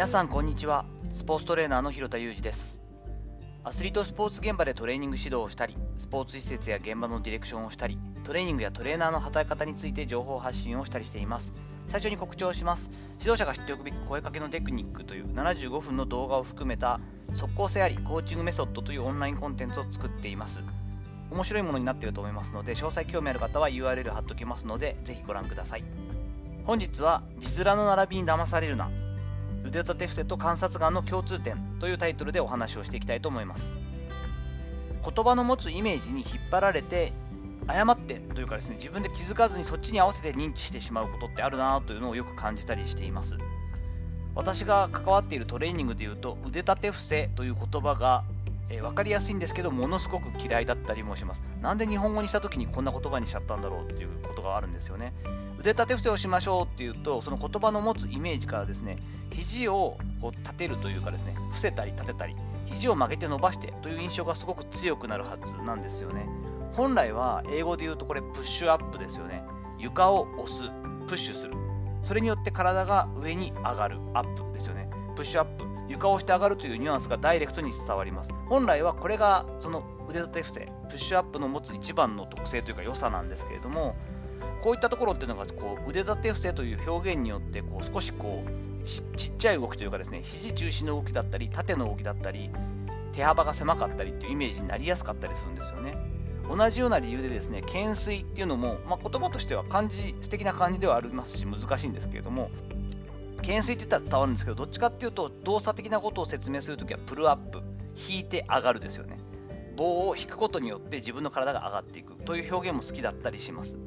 皆さんこんにちは。スポーツトレーナーの広田裕二です。アスリートスポーツ現場でトレーニング指導をしたりスポーツ施設や現場のディレクションをしたりトレーニングやトレーナーの働き方について情報発信をしたりしています。最初に告知をします。指導者が知っておくべき声かけのテクニックという75分の動画を含めた即効性ありコーチングメソッドというオンラインコンテンツを作っています。面白いものになっていると思いますので詳細興味ある方は URL 貼っておきますのでぜひご覧ください。本日は字面の並びに騙されるな。腕立て伏せと観察眼の共通点というタイトルでお話をしていきたいと思います。言葉の持つイメージに引っ張られて誤ってというかですね自分で気づかずにそっちに合わせて認知してしまうことってあるなというのをよく感じたりしています。私が関わっているトレーニングでいうと腕立て伏せという言葉が、えー、分かりやすいんですけどものすごく嫌いだったりもします。なんで日本語にした時にこんな言葉にしちゃったんだろうっていうことがあるんですよね。腕立て伏せをしましょうっていうとその言葉の持つイメージからですね肘をこう立てるというかですね伏せたり立てたり肘を曲げて伸ばしてという印象がすごく強くなるはずなんですよね。本来は英語で言うとこれプッシュアップですよね。床を押すプッシュする。それによって体が上に上がるアップですよね。プッシュアップ。床をして上がるというニュアンスがダイレクトに伝わります。本来はこれがその腕立て伏せプッシュアップの持つ一番の特性というか良さなんですけれどもこういったところっていうのがこう腕立て伏せという表現によってこう少しこうちっちゃい動きというかですね肘中心の動きだったり縦の動きだったり手幅が狭かったりっていうイメージになりやすかったりするんですよね。同じような理由でですね懸垂っていうのも、まあ、言葉としては漢字素敵な感じではありますし難しいんですけれども懸垂って言ったら伝わるんですけどどっちかっていうと動作的なことを説明するときはプルアップ引いて上がるですよね。棒を引くことによって自分の体が上がっていくという表現も好きだったりします。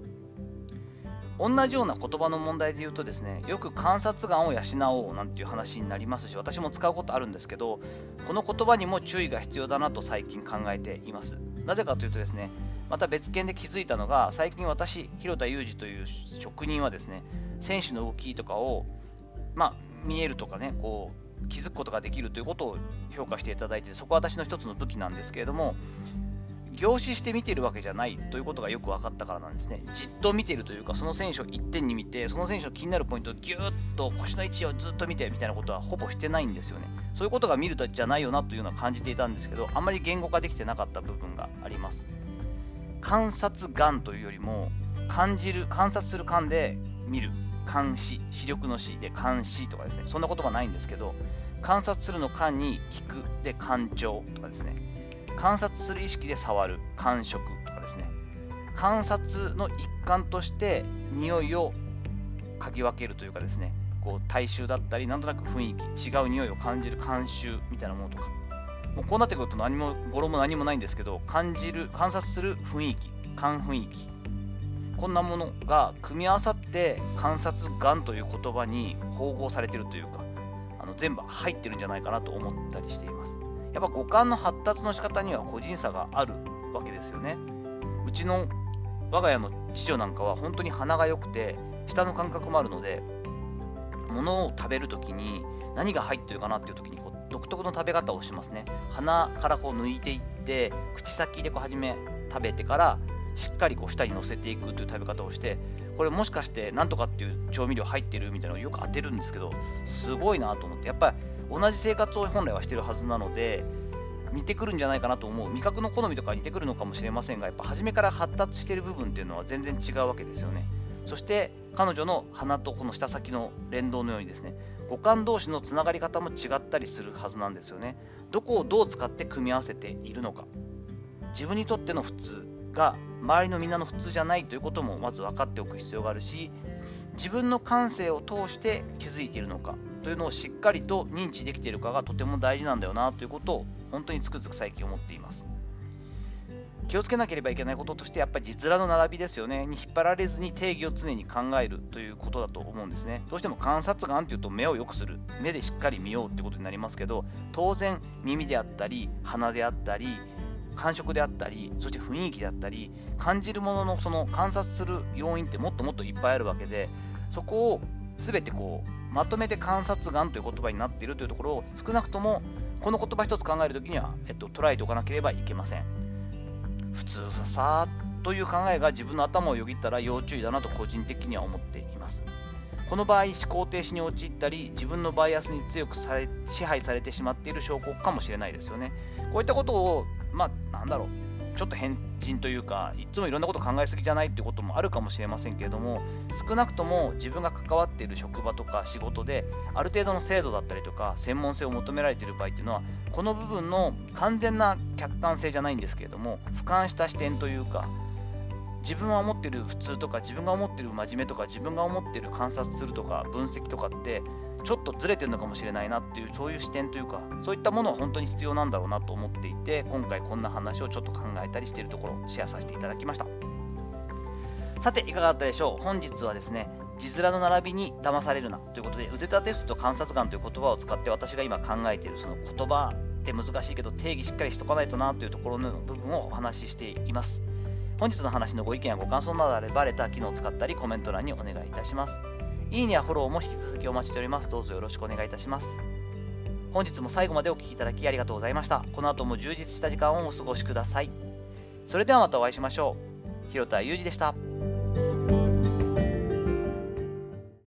同じような言葉の問題で言うとですねよく観察眼を養おうなんていう話になりますし私も使うことあるんですけどこの言葉にも注意が必要だなと最近考えています。なぜかというとですねまた別件で気づいたのが最近私広田裕二という職人はですね選手の動きとかをまあ見えるとかねこう気づくことができるということを評価していただいてそこは私の一つの武器なんですけれども凝視して見ているわけじゃないということがよく分かったからなんですね。じっと見ているというか、その選手を一点に見て、その選手の気になるポイントをぎゅっと腰の位置をずっと見てみたいなことはほぼしてないんですよね。そういうことが見るとじゃないよなというのは感じていたんですけど、あんまり言語化できてなかった部分があります。観察眼というよりも、感じる、観察する感で見る、監視、視力の視で監視とかですね、そんな言葉ないんですけど、観察するの感に聞くで感情とかですね、観察する意識で触る感触とかですね。観察の一環として匂いを嗅ぎ分けるというかですね。こう大衆だったりなんとなく雰囲気違う匂いを感じる慣習みたいなものとか。もうこうなってくると何も語呂も何もないんですけど感じる観察する雰囲気感雰囲気。こんなものが組み合わさって観察眼という言葉に統合されてるというかあの全部入ってるんじゃないかなと思ったりしていますやっぱ五感の発達の仕方には個人差があるわけですよね。うちの我が家の次女なんかは本当に鼻が良くて舌の感覚もあるので物を食べるときに何が入ってるかなっていうときにこう独特の食べ方をしますね。鼻からこう抜いていって口先でこう初め食べてからしっかりこう舌に乗せていくという食べ方をしてこれもしかしてなんとかっていう調味料入ってるみたいなのをよく当てるんですけどすごいなと思ってやっぱり同じ生活を本来はしてるはずなので似てくるんじゃないかなと思う。味覚の好みとか似てくるのかもしれませんがやっぱ初めから発達してる部分っていうのは全然違うわけですよね。そして彼女の鼻とこの舌先の連動のようにですね五感同士のつながり方も違ったりするはずなんですよね。どこをどう使って組み合わせているのか。自分にとっての普通が周りのみんなの普通じゃないということもまず分かっておく必要があるし自分の感性を通して気づいているのかというのをしっかりと認知できているかがとても大事なんだよなということを本当につくづく最近思っています。気をつけなければいけないこととしてやっぱり字面の並びですよね。に引っ張られずに定義を常に考えるということだと思うんですね。どうしても観察眼というと目を良くする。目でしっかり見ようってことになりますけど当然耳であったり鼻であったり感触であったりそして雰囲気であったり感じるもののその観察する要因ってもっともっといっぱいあるわけでそこを全てこうまとめて観察眼という言葉になっているというところを少なくともこの言葉一つ考えるときには、えっと、捉えておかなければいけません。普通ささという考えが自分の頭をよぎったら要注意だなと個人的には思っています。この場合思考停止に陥ったり自分のバイアスに強くされ支配されてしまっている証拠かもしれないですよね。こういったことをまあなんだろう。ちょっと変人というかいつもいろんなこと考えすぎじゃないっていうこともあるかもしれませんけれども少なくとも自分が関わっている職場とか仕事である程度の制度だったりとか専門性を求められている場合っていうのはこの部分の完全な客観性じゃないんですけれども俯瞰した視点というか自分が思ってる普通とか自分が思ってる真面目とか自分が思ってる観察するとか分析とかってちょっとずれてるのかもしれないなっていうそういう視点というかそういったものは本当に必要なんだろうなと思っていて今回こんな話をちょっと考えたりしているところをシェアさせていただきました。さていかがだったでしょう？本日はですね字面の並びに騙されるなということで腕立て伏せと観察眼という言葉を使って私が今考えているその言葉って難しいけど定義しっかりしとかないとなというところの部分をお話ししています。本日の話のご意見やご感想などあればレター機能を使ったりコメント欄にお願いいたしますいいねやフォローも引き続きお待ちしております。どうぞよろしくお願いいたします。本日も最後までお聴きいただきありがとうございました。この後も充実した時間をお過ごしください。それではまたお会いしましょう。広田裕二でした。